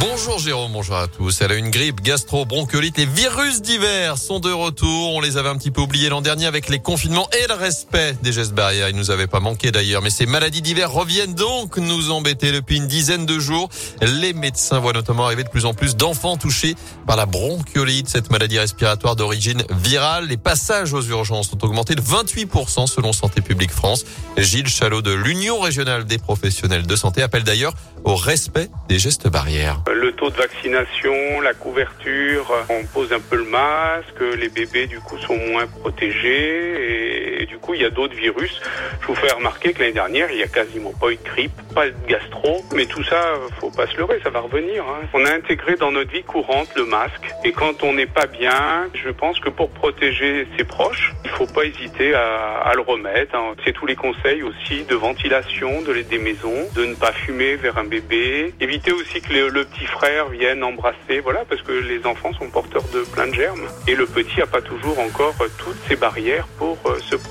Bonjour Jérôme, bonjour à tous. Elle a une grippe, gastro, bronchiolite, les virus divers sont de retour. On les avait un petit peu oubliés l'an dernier avec les confinements et le respect des gestes barrières. Ils nous avaient pas manqué d'ailleurs. Mais ces maladies divers reviennent donc nous embêter depuis une dizaine de jours. Les médecins voient notamment arriver de plus en plus d'enfants touchés par la bronchiolite, cette maladie respiratoire d'origine virale. Les passages aux urgences ont augmenté de 28% selon Santé publique France. Gilles Chalot de l'Union régionale des professionnels de santé appelle d'ailleurs au respect des gestes barrières. Le taux de vaccination, la couverture, on pose un peu le masque, les bébés du coup sont moins protégés du coup il y a d'autres virus. Je vous fais remarquer que l'année dernière il n'y a quasiment pas eu de grippe, pas de gastro, mais tout ça faut pas se leurrer, ça va revenir. Hein. On a intégré dans notre vie courante le masque et quand on n'est pas bien, je pense que pour protéger ses proches, il faut pas hésiter à, le remettre. Hein. C'est tous les conseils aussi de ventilation de des maisons, de ne pas fumer vers un bébé, éviter aussi que le, petit frère vienne embrasser, voilà, parce que les enfants sont porteurs de plein de germes et le petit n'a pas toujours encore toutes ces barrières pour euh, se protéger.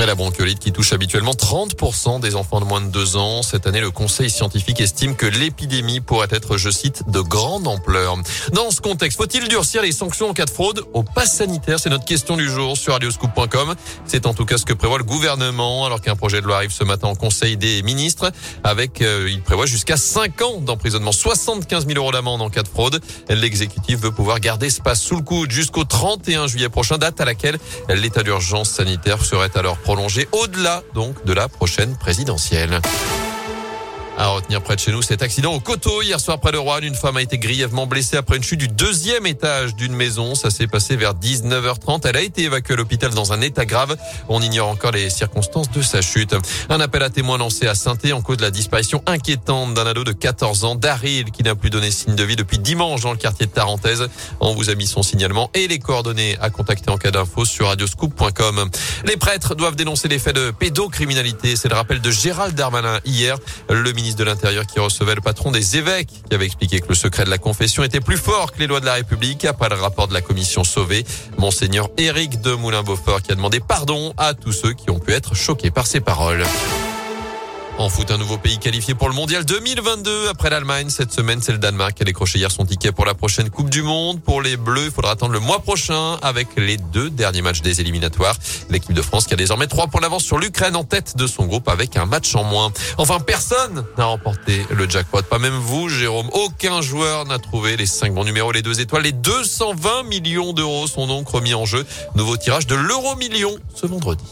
Et la bronchiolite qui touche habituellement 30% des enfants de moins de 2 ans. Cette année, le conseil scientifique estime que l'épidémie pourrait être, je cite, de grande ampleur. Dans ce contexte, faut-il durcir les sanctions en cas de fraude au pass sanitaire? C'est notre question du jour sur radioscoop.com. C'est en tout cas ce que prévoit le gouvernement alors qu'un projet de loi arrive ce matin en conseil des ministres avec, euh, il prévoit jusqu'à 5 ans d'emprisonnement, 75 000 euros d'amende en cas de fraude. L'exécutif veut pouvoir garder ce pass sous le coude jusqu'au 31 juillet prochain, date à laquelle l'état d'urgence sanitaire serait alors prolongé au-delà donc de la prochaine présidentielle. À retenir près de chez nous cet accident au coteau hier soir près de Rouen. Une femme a été grièvement blessée après une chute du deuxième étage d'une maison. Ça s'est passé vers 19h30. Elle a été évacuée à l'hôpital dans un état grave. On ignore encore les circonstances de sa chute. Un appel à témoins lancé à saint en cause de la disparition inquiétante d'un ado de 14 ans, Daryl, qui n'a plus donné signe de vie depuis dimanche dans le quartier de Tarentaise. On vous a mis son signalement et les coordonnées à contacter en cas d'infos sur radioscoop.com. Les prêtres doivent dénoncer les faits de pédocriminalité. C'est le rappel de Gérald Darmanin hier. Le ministre de l'Intérieur qui recevait le patron des évêques, qui avait expliqué que le secret de la confession était plus fort que les lois de la République après le rapport de la commission Sauvé. Monseigneur Éric de Moulin-Beaufort qui a demandé pardon à tous ceux qui ont pu être choqués par ses paroles. En foot, un nouveau pays qualifié pour le mondial 2022 après l'Allemagne. Cette semaine, c'est le Danemark qui a décroché hier son ticket pour la prochaine Coupe du Monde. Pour les Bleus, il faudra attendre le mois prochain avec les deux derniers matchs des éliminatoires. L'équipe de France qui a désormais trois points d'avance sur l'Ukraine en tête de son groupe avec un match en moins. Enfin, personne n'a remporté le jackpot. Pas même vous, Jérôme. Aucun joueur n'a trouvé les cinq bons numéros, les deux étoiles. Les 220 millions d'euros sont donc remis en jeu. Nouveau tirage de l'euro million ce vendredi.